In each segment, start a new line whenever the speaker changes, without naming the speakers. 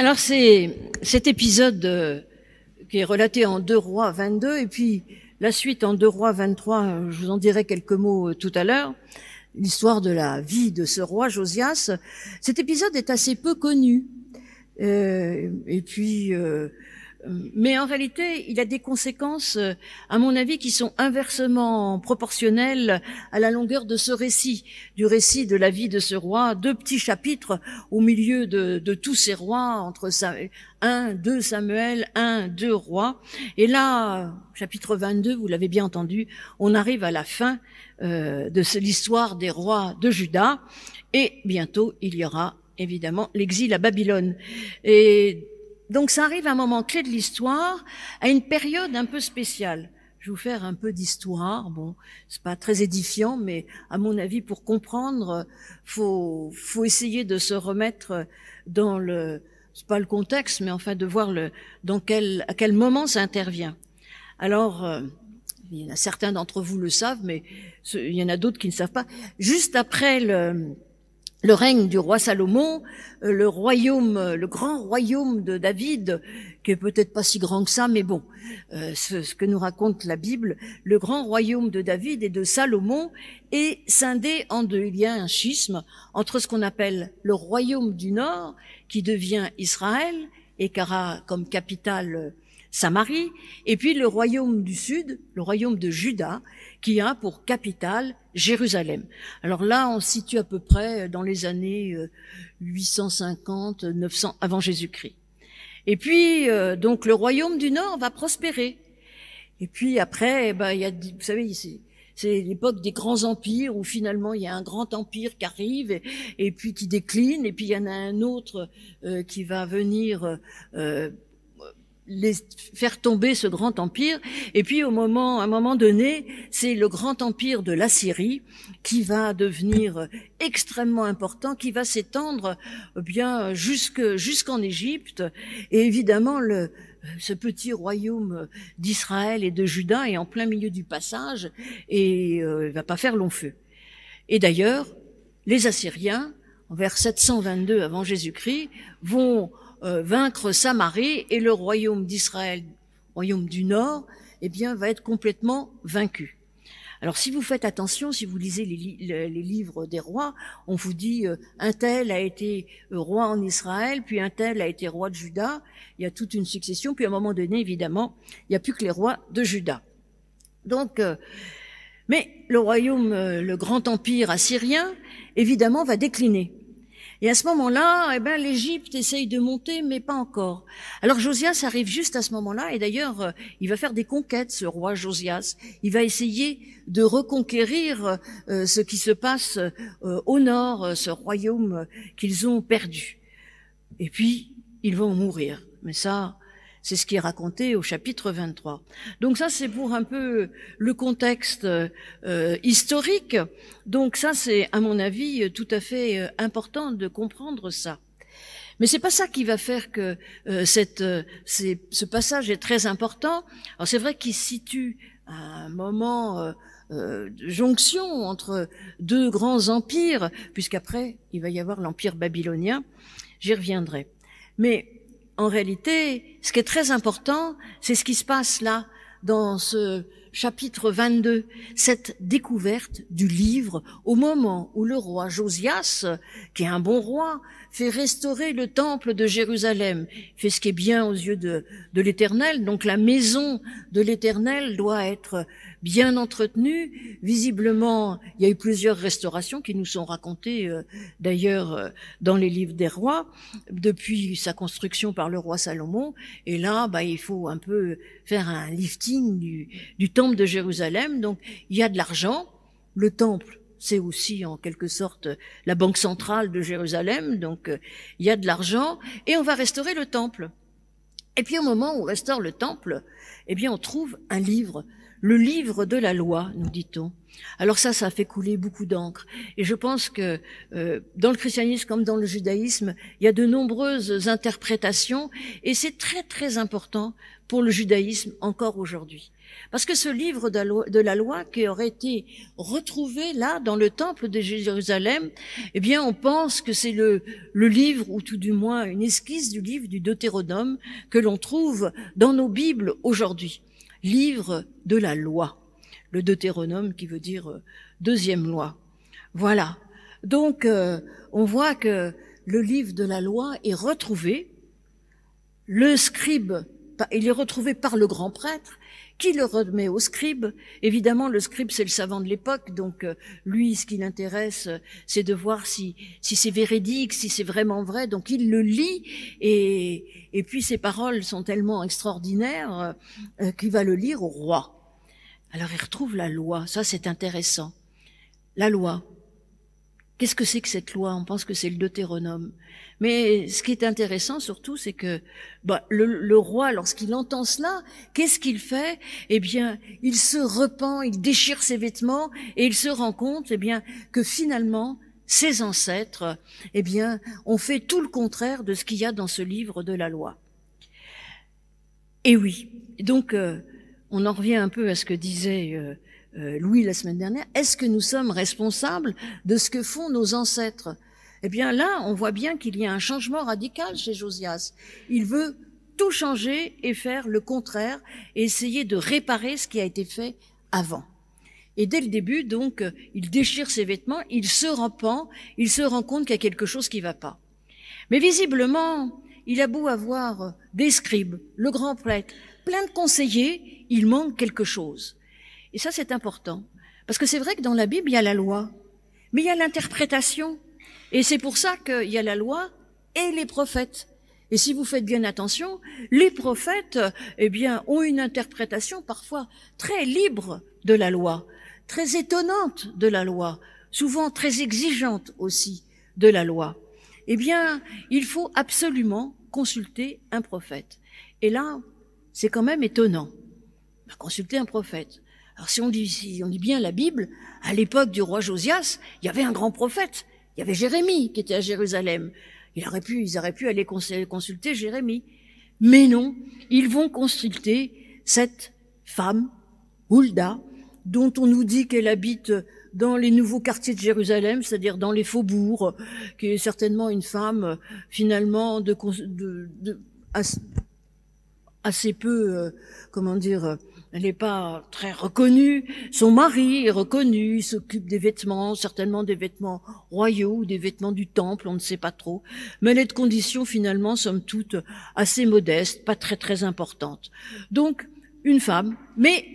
Alors c'est cet épisode euh, qui est relaté en 2 rois 22 et puis la suite en 2 rois 23, euh, je vous en dirai quelques mots euh, tout à l'heure, l'histoire de la vie de ce roi Josias. Cet épisode est assez peu connu. et puis mais en réalité, il a des conséquences, euh, à mon avis, qui sont inversement proportionnelles à la longueur de ce récit, du récit de la vie de ce roi. Deux petits chapitres au milieu de, tous ces rois, entre un, deux Samuel, un, deux rois. Et là, chapitre 22, vous l'avez bien entendu, on arrive à la fin euh, de l'histoire des rois de Juda. Et bientôt, il y aura évidemment l'exil à Babylone. Et donc ça arrive à un moment clé de l'histoire, à une période un peu spéciale. Je vais vous faire un peu d'histoire. Bon, c'est pas très édifiant, mais à mon avis, pour comprendre, faut faut essayer de se remettre dans le c'est pas le contexte, mais enfin de voir le dans quel à quel moment ça intervient. Alors, euh, il y en a certains d'entre vous le savent, mais il y en a d'autres qui ne savent pas. Juste après le le règne du roi Salomon, euh, le royaume, euh, le grand royaume de David, qui est peut-être pas si grand que ça, mais bon, euh, ce, que nous raconte la Bible, le grand royaume de David et de Salomon est scindé en deux. Il y a un schisme entre ce qu'on appelle le royaume du Nord, qui devient Israël et qui comme capitale Samarie, et puis le royaume du Sud, le royaume de Juda, qui a pour capitale Jérusalem. Alors là, on se situe à peu près dans les années 850, euh, 900 avant Jésus-Christ. Et puis, euh, donc, le royaume du Nord va prospérer. Et puis après, bah, il y a, vous savez, c'est l'époque des grands empires où finalement il y a un grand empire qui arrive et, puis qui décline, et puis il y en a un autre euh, qui va venir les faire tomber ce grand empire. Et puis au moment, à un moment donné, c'est le grand empire de l'Assyrie qui va devenir extrêmement important, qui va s'étendre eh bien jusque jusqu'en Égypte. Et évidemment, le, ce petit royaume d'Israël et de Juda est en plein milieu du passage et euh, va pas faire long feu. Et d'ailleurs, les Assyriens, vers 722 avant Jésus-Christ, vont euh, vaincre Samarie et le royaume d'Israël, royaume du Nord, eh bien, va être complètement vaincu. Alors, si vous faites attention, si vous lisez les, livres des rois, on vous dit euh, un tel a été euh, roi en Israël, puis un tel a été roi de Juda. Il y a toute une succession. Puis à un moment donné, évidemment, il n'y a plus que les rois de Juda. Donc, mais le royaume, le grand empire assyrien, évidemment, va décliner. Et à ce moment-là, eh ben, l'Égypte essaye de monter, mais pas encore. Alors Josias arrive juste à ce moment-là, et d'ailleurs, euh, il va faire des conquêtes, ce roi Josias. Il va essayer de reconquérir euh, ce qui se passe euh, au nord, ce royaume qu'ils ont perdu. Et puis, ils vont mourir. Mais ça, c'est ce qui est raconté au chapitre 23. Donc ça, c'est pour un peu le contexte euh, historique. Donc ça, c'est à mon avis tout à fait euh, important de comprendre ça. Mais c'est pas ça qui va faire que euh, cette, ce passage est très important. Alors c'est vrai qu'il situe à un moment de jonction entre deux grands empires, puisqu'après il va y avoir l'empire babylonien. J'y reviendrai. Mais en réalité, ce qui est très important, c'est ce qui se passe là, dans ce chapitre 22, cette découverte du livre au moment où le roi Josias, qui est un bon roi, fait restaurer le temple de Jérusalem, fait ce qui est bien aux yeux de, de l'Éternel. Donc la maison de l'Éternel doit être bien entretenue. Visiblement, il y a eu plusieurs restaurations qui nous sont racontées euh, d'ailleurs euh, dans les livres des rois depuis sa construction par le roi Salomon. Et là, bah, il faut un peu faire un lifting du, du temple de Jérusalem. Donc il y a de l'argent. Le temple c'est aussi en quelque sorte la banque centrale de Jérusalem, donc euh, il y a de l'argent, et on va restaurer le temple. Et puis au moment où on restaure le temple, eh bien on trouve un livre, le livre de la loi, nous dit-on. Alors ça, ça a fait couler beaucoup d'encre. Et je pense que euh, dans le christianisme comme dans le judaïsme, il y a de nombreuses interprétations, et c'est très très important pour le judaïsme encore aujourd'hui. Parce que ce livre de la, loi, qui aurait été retrouvé là dans le temple de Jérusalem, eh bien, on pense que c'est le, le livre, ou tout du moins une esquisse du livre du Deutéronome que l'on trouve dans nos Bibles aujourd'hui. Livre de la loi le Deutéronome qui veut dire euh, deuxième loi. Voilà. Donc, euh, on voit que le livre de la loi est retrouvé. Le scribe, il est retrouvé par le grand prêtre qui le remet au scribe. Évidemment, le scribe, c'est le savant de l'époque, donc euh, lui, ce qui l'intéresse, c'est de voir si, si c'est véridique, si c'est vraiment vrai. Donc il le lit, et, et puis ses paroles sont tellement extraordinaires qu'il va le lire au roi. Alors il retrouve la loi, ça c'est intéressant. La loi. Qu'est-ce que c'est que cette loi? On pense que c'est le Deutéronome. Mais ce qui est intéressant surtout, c'est que bah, le, roi, lorsqu'il entend cela, qu'est-ce qu'il fait? Eh bien, il se repent, il déchire ses vêtements et il se rend compte, eh bien, que finalement, ses ancêtres, eh bien, ont fait tout le contraire de ce qu'il y a dans ce livre de la loi. Et oui, donc euh, on en revient un peu à ce que disait euh, euh, Louis la semaine dernière. Est-ce que nous sommes responsables de ce que font nos ancêtres? Eh bien là, on voit bien qu'il y a un changement radical chez Josias. Il veut tout changer et faire le contraire et essayer de réparer ce qui a été fait avant. Et dès le début, donc, il déchire ses vêtements, il se repent, il se rend compte qu'il y a quelque chose qui ne va pas. Mais visiblement, il a beau avoir des scribes, le grand prêtre, plein de conseillers, il manque quelque chose. Et ça, c'est important. Parce que c'est vrai que dans la Bible, il y a la loi, mais il y a l'interprétation. Et c'est pour ça qu'il y a la loi et les prophètes. Et si vous faites bien attention, les prophètes, eh bien, ont une interprétation parfois très libre de la loi, très étonnante de la loi, souvent très exigeante aussi de la loi. Eh bien, il faut absolument consulter un prophète. Et là, c'est quand même étonnant. Consulter un prophète. Alors si on dit, si on dit bien la Bible, à l'époque du roi Josias, il y avait un grand prophète. Il y avait Jérémie qui était à Jérusalem. Il aurait pu, ils auraient pu aller consulter Jérémie. Mais non, ils vont consulter cette femme, Hulda, dont on nous dit qu'elle habite dans les nouveaux quartiers de Jérusalem, c'est-à-dire dans les faubourgs, qui est certainement une femme finalement assez peu, euh, comment dire, euh, elle n'est pas très reconnue. Son mari est reconnu, il s'occupe des vêtements, certainement des vêtements royaux ou des vêtements du temple, on ne sait pas trop. Mais elle est de conditions finalement, somme toute, assez modestes, pas très très importantes. Donc, une femme, mais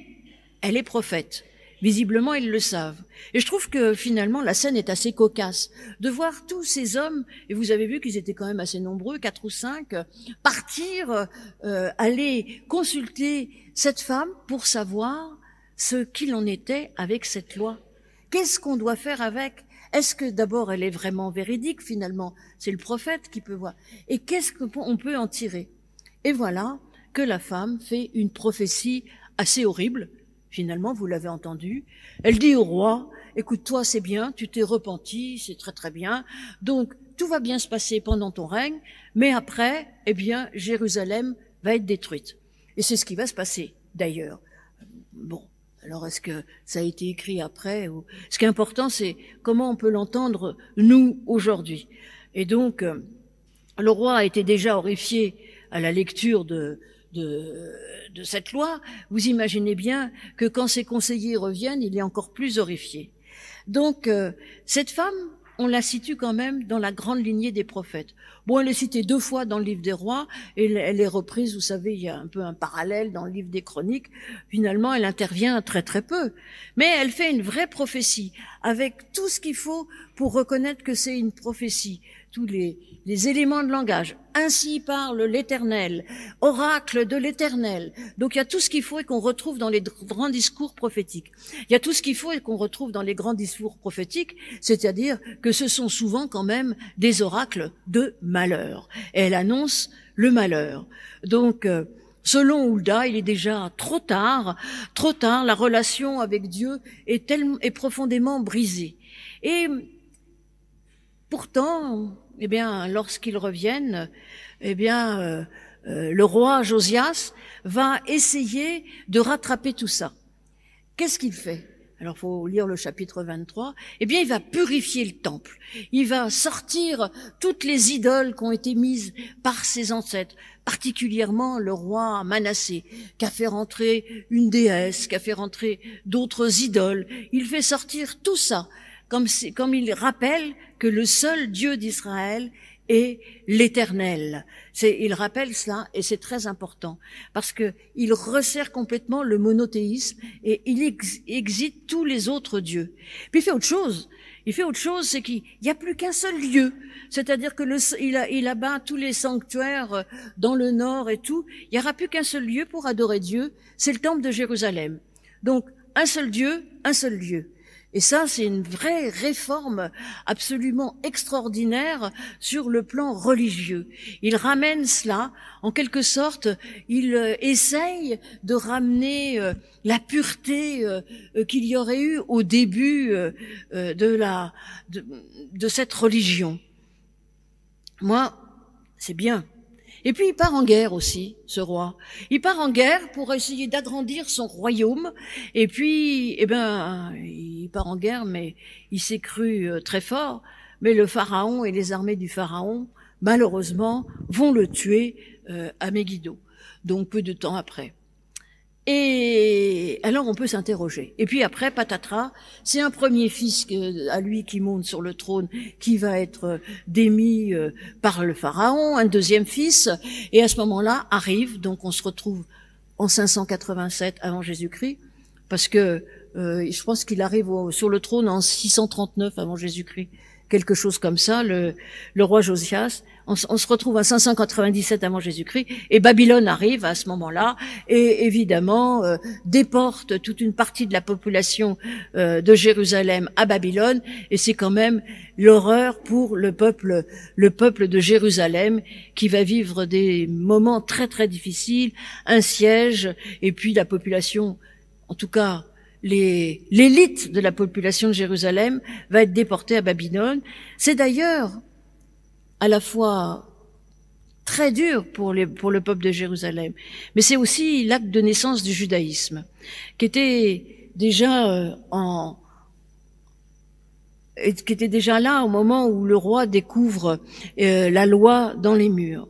elle est prophète. Visiblement, ils le savent. Et je trouve que finalement, la scène est assez cocasse. De voir tous ces hommes, et vous avez vu qu'ils étaient quand même assez nombreux, quatre ou cinq, partir, euh, aller consulter cette femme pour savoir ce qu'il en était avec cette loi. Qu'est-ce qu'on doit faire avec? Est-ce que d'abord elle est vraiment véridique finalement? C'est le prophète qui peut voir. Et qu'est-ce qu'on peut en tirer? Et voilà que la femme fait une prophétie assez horrible, Finalement, vous l'avez entendu. Elle dit au roi, écoute-toi, c'est bien, tu t'es repenti, c'est très très bien. Donc, tout va bien se passer pendant ton règne, mais après, eh bien, Jérusalem va être détruite. Et c'est ce qui va se passer, d'ailleurs. Bon. Alors, est-ce que ça a été écrit après ou... Ce qui est important, c'est comment on peut l'entendre, nous, aujourd'hui. Et donc, euh, le roi a été déjà horrifié à la lecture de, de, cette loi, vous imaginez bien que quand ses conseillers reviennent, il est encore plus horrifié. Donc, euh, cette femme, on la situe quand même dans la grande lignée des prophètes. Bon, elle est citée deux fois dans le livre des rois, et elle est reprise, vous savez, il y a un peu un parallèle dans le livre des chroniques. Finalement, elle intervient très très peu. Mais elle fait une vraie prophétie, avec tout ce qu'il faut pour reconnaître que c'est une prophétie tous les, éléments de langage. Ainsi parle l'Éternel, oracle de l'Éternel. Donc il y a tout ce qu'il faut et qu'on retrouve dans les grands discours prophétiques. Il y a tout ce qu'il faut et qu'on retrouve dans les grands discours prophétiques, c'est-à-dire que ce sont souvent quand même des oracles de malheur. Elle annonce le malheur. Donc euh, Selon Hulda, il est déjà trop tard, trop tard, la relation avec Dieu est, tellement, est profondément brisée. Et pourtant, eh bien, lorsqu'ils reviennent, eh bien, euh, euh, le roi Josias va essayer de rattraper tout ça. Qu'est-ce qu'il fait? Alors, faut lire le chapitre 23. Eh bien, il va purifier le temple. Il va sortir toutes les idoles qui ont été mises par ses ancêtres, particulièrement le roi Manassé, qui a fait rentrer une déesse, qui a fait rentrer d'autres idoles. Il fait sortir tout ça, comme, comme il rappelle que le seul Dieu d'Israël et l'éternel. C'est, il rappelle cela et c'est très important parce que il resserre complètement le monothéisme et il ex exite tous les autres dieux. Puis il fait autre chose. Il fait autre chose, c'est qu'il n'y a plus qu'un seul lieu. C'est-à-dire que le, il, a, il abat tous les sanctuaires euh, dans le nord et tout. Il n'y aura plus qu'un seul lieu pour adorer Dieu. C'est le temple de Jérusalem. Donc, un seul Dieu, un seul lieu. Et ça, c'est une vraie réforme absolument extraordinaire sur le plan religieux. Il ramène cela, en quelque sorte, il euh, essaye de ramener euh, la pureté euh, qu'il y aurait eu au début de, de cette religion. Moi, c'est bien. Et puis il part en guerre aussi, ce roi. Il part en guerre pour essayer d'agrandir son royaume. Et puis, eh ben, il part en guerre, mais il s'est cru euh, très fort. Mais le pharaon et les armées du pharaon, malheureusement, vont le tuer euh, à Megiddo. Donc peu de temps après. Et alors on peut s'interroger. Et puis après, patatras, c'est un premier fils à lui qui monte sur le trône, qui va être euh, démis euh, par le pharaon, un deuxième fils, et à ce moment-là arrive, donc on se retrouve en 587 avant Jésus-Christ, parce que euh, je pense qu'il arrive sur le trône en 639 avant Jésus-Christ quelque chose comme ça, le, le roi Josias. On, se retrouve à 597 avant Jésus-Christ, et Babylone arrive à ce moment-là, et évidemment euh, déporte toute une partie de la population euh, de Jérusalem à Babylone, et c'est quand même l'horreur pour le peuple, le peuple de Jérusalem, qui va vivre des moments très très difficiles, un siège, et puis la population, en tout cas l'élite de la population de Jérusalem va être déportée à Babylone. C'est d'ailleurs à la fois très dur pour, les, pour le peuple de Jérusalem, mais c'est aussi l'acte de naissance du judaïsme, qui était déjà euh, en qui était déjà là au moment où le roi découvre euh, la loi dans les murs.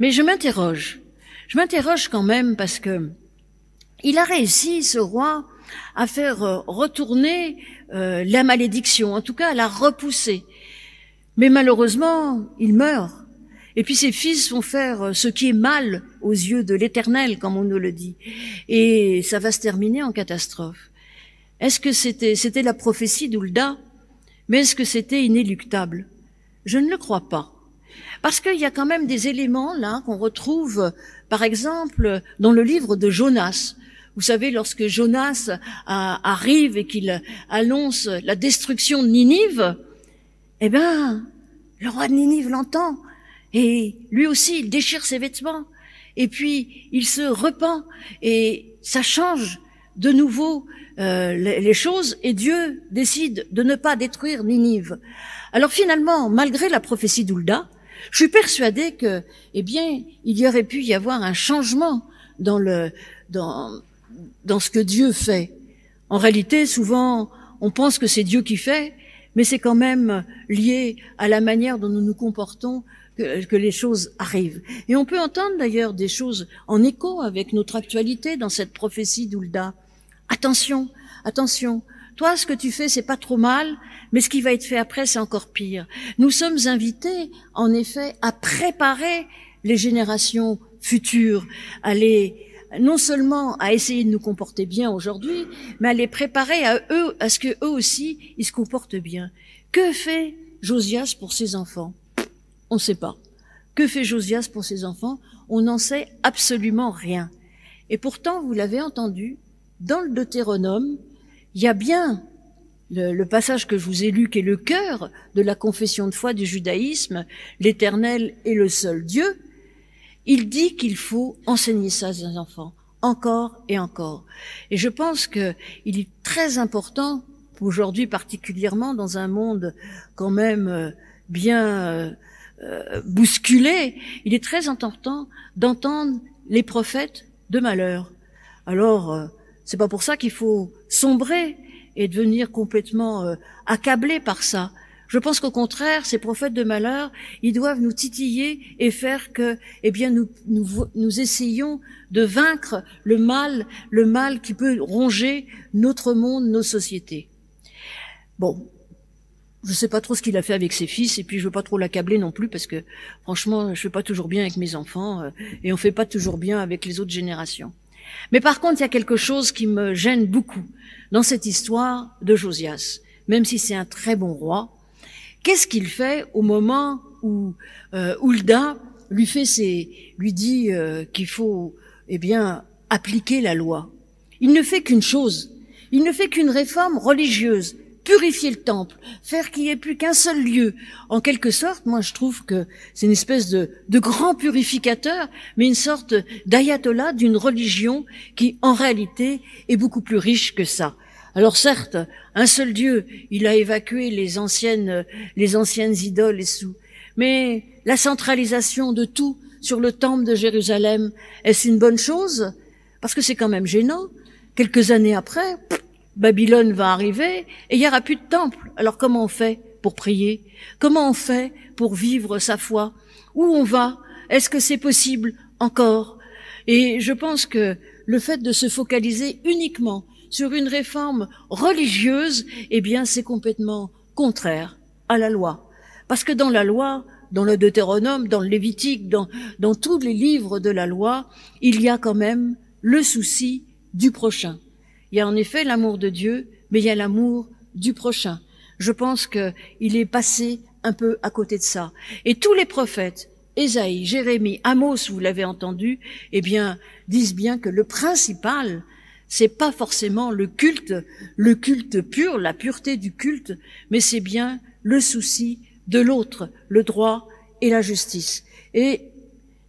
Mais je m'interroge, je m'interroge quand même parce que il a réussi, ce roi, à faire euh, retourner euh, la malédiction, en tout cas à la repousser. Mais malheureusement, il meurt. Et puis ses fils vont faire euh, ce qui est mal aux yeux de l'Éternel, comme on nous le dit. Et ça va se terminer en catastrophe. Est-ce que c'était, c'était la prophétie d'Ulda? Mais est-ce que c'était inéluctable? Je ne le crois pas. Parce qu'il y a quand même des éléments là qu'on retrouve, par exemple, dans le livre de Jonas. Vous savez, lorsque Jonas arrive et qu'il annonce la destruction de Ninive, eh ben, le roi de Ninive l'entend et lui aussi, il déchire ses vêtements et puis il se repent et ça change de nouveau euh, les, choses et Dieu décide de ne pas détruire Ninive. Alors finalement, malgré la prophétie d'Ulda, je suis persuadée que, eh bien, il y aurait pu y avoir un changement dans le dans dans ce que Dieu fait. En réalité, souvent, on pense que c'est Dieu qui fait, mais c'est quand même lié à la manière dont nous nous comportons que, les choses arrivent. Et on peut entendre d'ailleurs des choses en écho avec notre actualité dans cette prophétie d'Ulda. Attention, attention. Toi, ce que tu fais, c'est pas trop mal, mais ce qui va être fait après, c'est encore pire. Nous sommes invités, en effet, à préparer les générations futures, à les non seulement à essayer de nous comporter bien aujourd'hui, mais à les préparer à eux, à ce que eux aussi, ils se comportent bien. Que fait Josias pour ses enfants? On ne sait pas. Que fait Josias pour ses enfants? On n'en sait absolument rien. Et pourtant, vous l'avez entendu, dans le Deutéronome, il y a bien le, le, passage que je vous ai lu, qui est le cœur de la confession de foi du judaïsme, l'Éternel est le seul Dieu, il dit qu'il faut enseigner ça à ses enfants, encore et encore. Et je pense que il est très important, aujourd'hui particulièrement dans un monde quand même euh, bien euh, euh, bousculé, il est très important d'entendre les prophètes de malheur. Alors, c'est pas pour ça qu'il faut sombrer et devenir complètement accablé par ça. Je pense qu'au contraire, ces prophètes de malheur, ils doivent nous titiller et faire que, eh bien, nous, nous, nous essayons de vaincre le mal, le mal qui peut ronger notre monde, nos sociétés. Bon, je sais pas trop ce qu'il a fait avec ses fils, et puis je veux pas trop l'accabler non plus, parce que franchement, je fais pas toujours bien avec mes enfants, euh, et on fait pas toujours bien avec les autres générations. Mais par contre, il y a quelque chose qui me gêne beaucoup dans cette histoire de Josias. Même si c'est un très bon roi, Qu'est-ce qu'il fait au moment où euh, Hulda lui fait ses, lui dit euh, qu'il faut, eh bien, appliquer la loi? Il ne fait qu'une chose. Il ne fait qu'une réforme religieuse, purifier le temple, faire qu'il n'y ait plus qu'un seul lieu. En quelque sorte, moi je trouve que c'est une espèce de, de grand purificateur, mais une sorte d'ayatollah d'une religion qui, en réalité, est beaucoup plus riche que ça. Alors certes, un seul Dieu, il a évacué les anciennes, les anciennes idoles et sous. Mais la centralisation de tout sur le temple de Jérusalem, est-ce une bonne chose? Parce que c'est quand même gênant. Quelques années après, Babylone va arriver et il n'y aura plus de temple. Alors comment on fait pour prier? Comment on fait pour vivre sa foi? Où on va? Est-ce que c'est possible encore? Et je pense que le fait de se focaliser uniquement sur une réforme religieuse, eh bien, c'est complètement contraire à la loi. Parce que dans la loi, dans le Deutéronome, dans le Lévitique, dans, dans tous les livres de la loi, il y a quand même le souci du prochain. Il y a en effet l'amour de Dieu, mais il y a l'amour du prochain. Je pense qu'il est passé un peu à côté de ça. Et tous les prophètes, Ésaïe, Jérémie, Amos, vous l'avez entendu, eh bien, disent bien que le principal, c'est pas forcément le culte, le culte pur, la pureté du culte, mais c'est bien le souci de l'autre, le droit et la justice. Et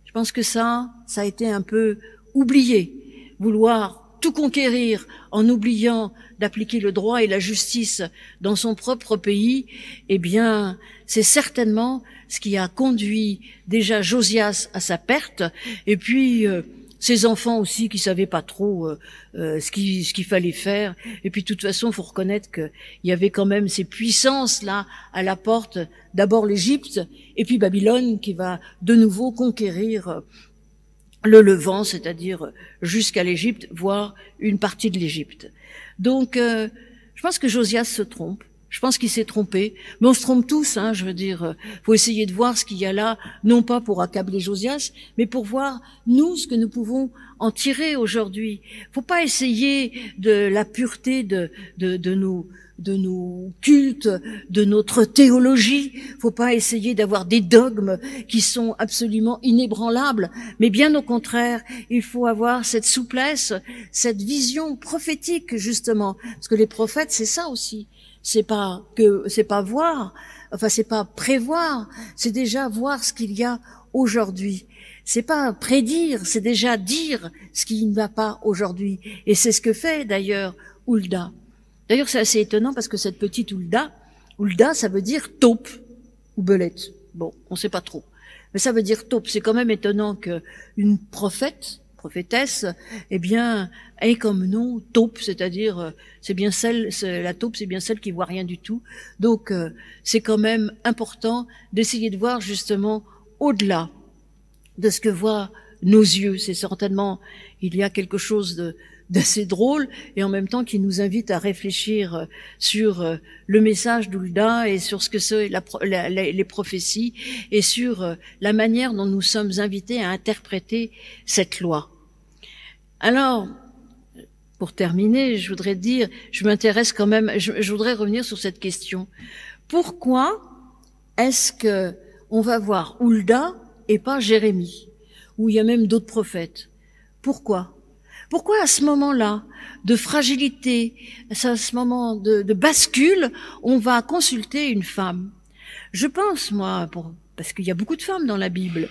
je pense que ça, ça a été un peu oublié. Vouloir tout conquérir en oubliant d'appliquer le droit et la justice dans son propre pays, eh bien, c'est certainement ce qui a conduit déjà Josias à sa perte. Et puis, euh, ses enfants aussi qui savaient pas trop euh, euh, ce qu'il ce fallait faire. Et puis de toute façon, faut reconnaître qu'il y avait quand même ces puissances là à la porte. D'abord l'Égypte et puis Babylone qui va de nouveau conquérir euh, le Levant, c'est-à-dire jusqu'à l'Égypte, voire une partie de l'Égypte. Donc, je pense que Josias se trompe. Je pense qu'il s'est trompé, mais on se trompe tous. Hein, je veux dire, euh, faut essayer de voir ce qu'il y a là, non pas pour accabler Josias, mais pour voir nous ce que nous pouvons en tirer aujourd'hui. Faut pas essayer de la pureté de de, de nos de nos cultes, de notre théologie. Faut pas essayer d'avoir des dogmes qui sont absolument inébranlables, mais bien au contraire, il faut avoir cette souplesse, cette vision prophétique justement, parce que les prophètes, c'est ça aussi c'est pas que c'est pas voir, enfin c'est pas prévoir, c'est déjà voir ce qu'il y a aujourd'hui. C'est pas prédire, c'est déjà dire ce qui ne va pas aujourd'hui. Et c'est ce que fait d'ailleurs Hulda. D'ailleurs, c'est assez étonnant parce que cette petite Hulda, Hulda, ça veut dire taupe ou belette. Bon, on sait pas trop. Mais ça veut dire taupe. C'est quand même étonnant qu'une prophète, prophétesse, eh bien, ait comme nom taupe, c'est-à-dire euh, c'est bien celle, la taupe, c'est bien celle qui voit rien du tout. Donc euh, c'est quand même important d'essayer de voir justement au-delà de ce que voient nos yeux. C'est certainement il y a quelque chose de d'assez drôle et en même temps qui nous invite à réfléchir euh, sur le message d'Oulda et sur ce que c'est les prophéties et sur la manière dont nous sommes invités à interpréter cette loi. Alors, pour terminer, je voudrais dire, je m'intéresse quand même, je, voudrais revenir sur cette question. Pourquoi est-ce que on va voir Hulda et pas Jérémie, où il y a même d'autres prophètes? Pourquoi? Pourquoi à ce moment-là de fragilité, à ce moment de, bascule, on va consulter une femme? Je pense, moi, parce qu'il y a beaucoup de femmes dans la Bible,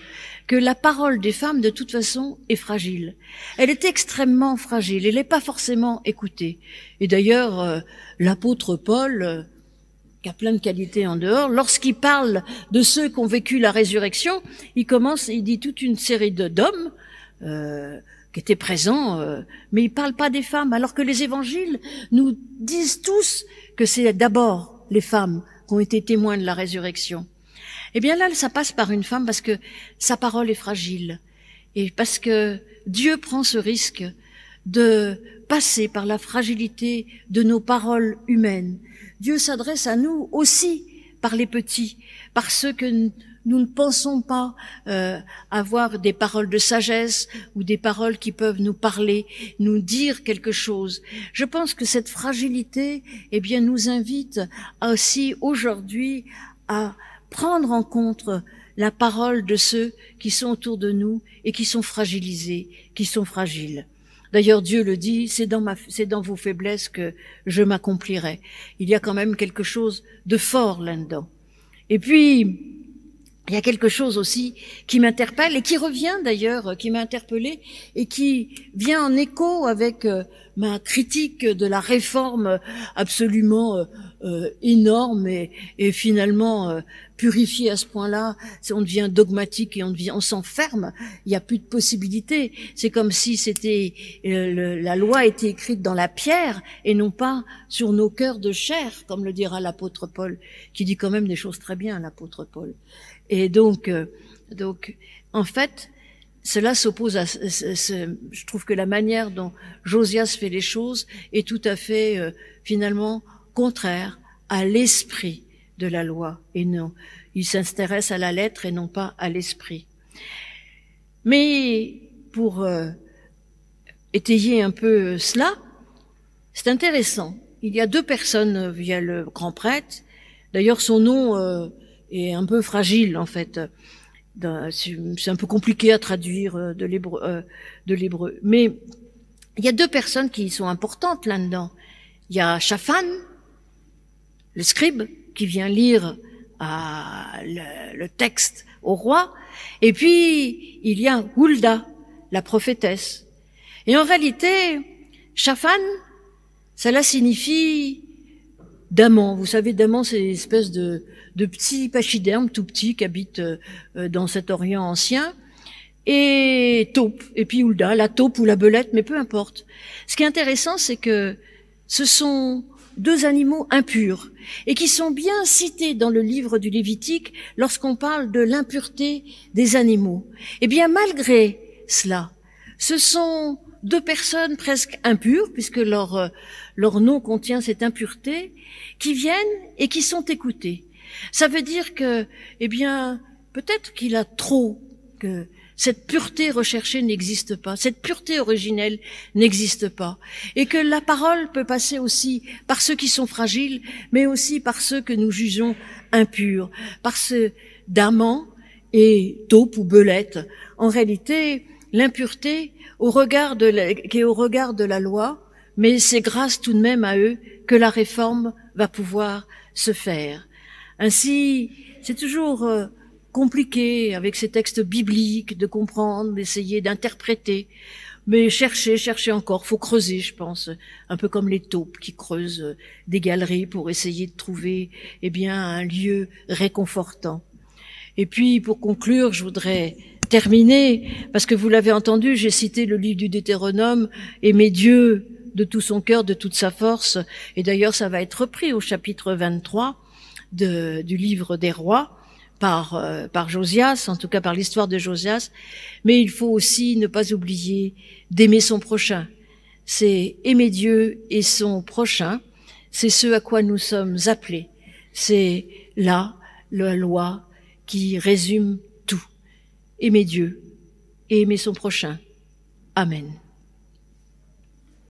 que la parole des femmes, de toute façon, est fragile. Elle est extrêmement fragile, elle n'est pas forcément écoutée. Et d'ailleurs, euh, l'apôtre Paul, euh, qui a plein de qualités en dehors, lorsqu'il parle de ceux qui ont vécu la résurrection, il commence, il dit toute une série d'hommes euh, qui étaient présents, euh, mais il parle pas des femmes, alors que les évangiles nous disent tous que c'est d'abord les femmes qui ont été témoins de la résurrection. Eh bien là, ça passe par une femme parce que sa parole est fragile et parce que Dieu prend ce risque de passer par la fragilité de nos paroles humaines. Dieu s'adresse à nous aussi par les petits, par ceux que nous ne pensons pas euh, avoir des paroles de sagesse ou des paroles qui peuvent nous parler, nous dire quelque chose. Je pense que cette fragilité, eh bien, nous invite aussi aujourd'hui à prendre en compte la parole de ceux qui sont autour de nous et qui sont fragilisés, qui sont fragiles. D'ailleurs, Dieu le dit, c'est dans, ma, c'est dans vos faiblesses que je m'accomplirai. Il y a quand même quelque chose de fort là-dedans. Et puis, il y a quelque chose aussi qui m'interpelle et qui revient d'ailleurs, qui m'a interpellé et qui vient en écho avec euh, ma critique de la réforme absolument euh, euh, énorme et finalement purifiée à ce point-là. On devient dogmatique et on devient, on s'enferme. Il n'y a plus de possibilités. C'est comme si c'était la loi était écrite dans la pierre et non pas sur nos cœurs de chair, comme le dira l'apôtre Paul, qui dit quand même des choses très bien, l'apôtre Paul. Et donc, euh, donc, en fait, cela s'oppose à. Ce, je trouve que la manière dont Josias fait les choses est tout à fait euh, finalement contraire à l'esprit de la loi et non. Il s'intéresse à la lettre et non pas à l'esprit. Mais pour euh, étayer un peu cela, c'est intéressant. Il y a deux personnes via le grand prêtre. D'ailleurs, son nom est un peu fragile en fait. C'est un peu compliqué à traduire euh, de l'hébreu. Euh, de l'hébreu. Mais il y a deux personnes qui sont importantes là-dedans. Il y a Shaphan, le scribe, qui vient lire le, texte au roi, et puis il y a Hulda, la prophétesse. Et en réalité, Shaphan, cela signifie Daman. Vous savez, Daman, c'est une espèce de, de petits pachydermes tout petits qui habitent euh, dans cet Orient ancien. Et taupe, et puis Hulda, la taupe ou la belette, mais peu importe. Ce qui est intéressant, c'est que ce sont deux animaux impurs et qui sont bien cités dans le livre du Lévitique lorsqu'on parle de l'impureté des animaux. Eh bien, malgré cela, ce sont deux personnes presque impures, puisque leur, euh, leur nom contient cette impureté, qui viennent et qui sont écoutées. Ça veut dire que, eh bien, peut-être qu'il a trop, que cette pureté recherchée n'existe pas, cette pureté originelle n'existe pas, et que la parole peut passer aussi par ceux qui sont fragiles, mais aussi par ceux que nous jugeons impurs, par ceux d'amants et taupe ou belette. En réalité, l'impureté au regard de la, qui est au regard de la loi, mais c'est grâce tout de même à eux que la réforme va pouvoir se faire. Ainsi, c'est toujours euh, compliqué avec ces textes bibliques de comprendre, d'essayer d'interpréter. Mais chercher, chercher encore, faut creuser, je pense, un peu comme les taupes qui creusent des galeries pour essayer de trouver, eh bien, un lieu réconfortant. Et puis, pour conclure, je voudrais terminer, parce que vous l'avez entendu, j'ai cité le livre du Deutéronome, aimer Dieu de tout son cœur, de toute sa force, et d'ailleurs ça va être repris au chapitre 23 de, du livre des rois par, euh, par Josias, en tout cas par l'histoire de Josias, mais il faut aussi ne pas oublier d'aimer son prochain. C'est aimer Dieu et son prochain, c'est ce à quoi nous sommes appelés. C'est là la loi qui résume tout. Aimer Dieu et aimer son prochain. Amen.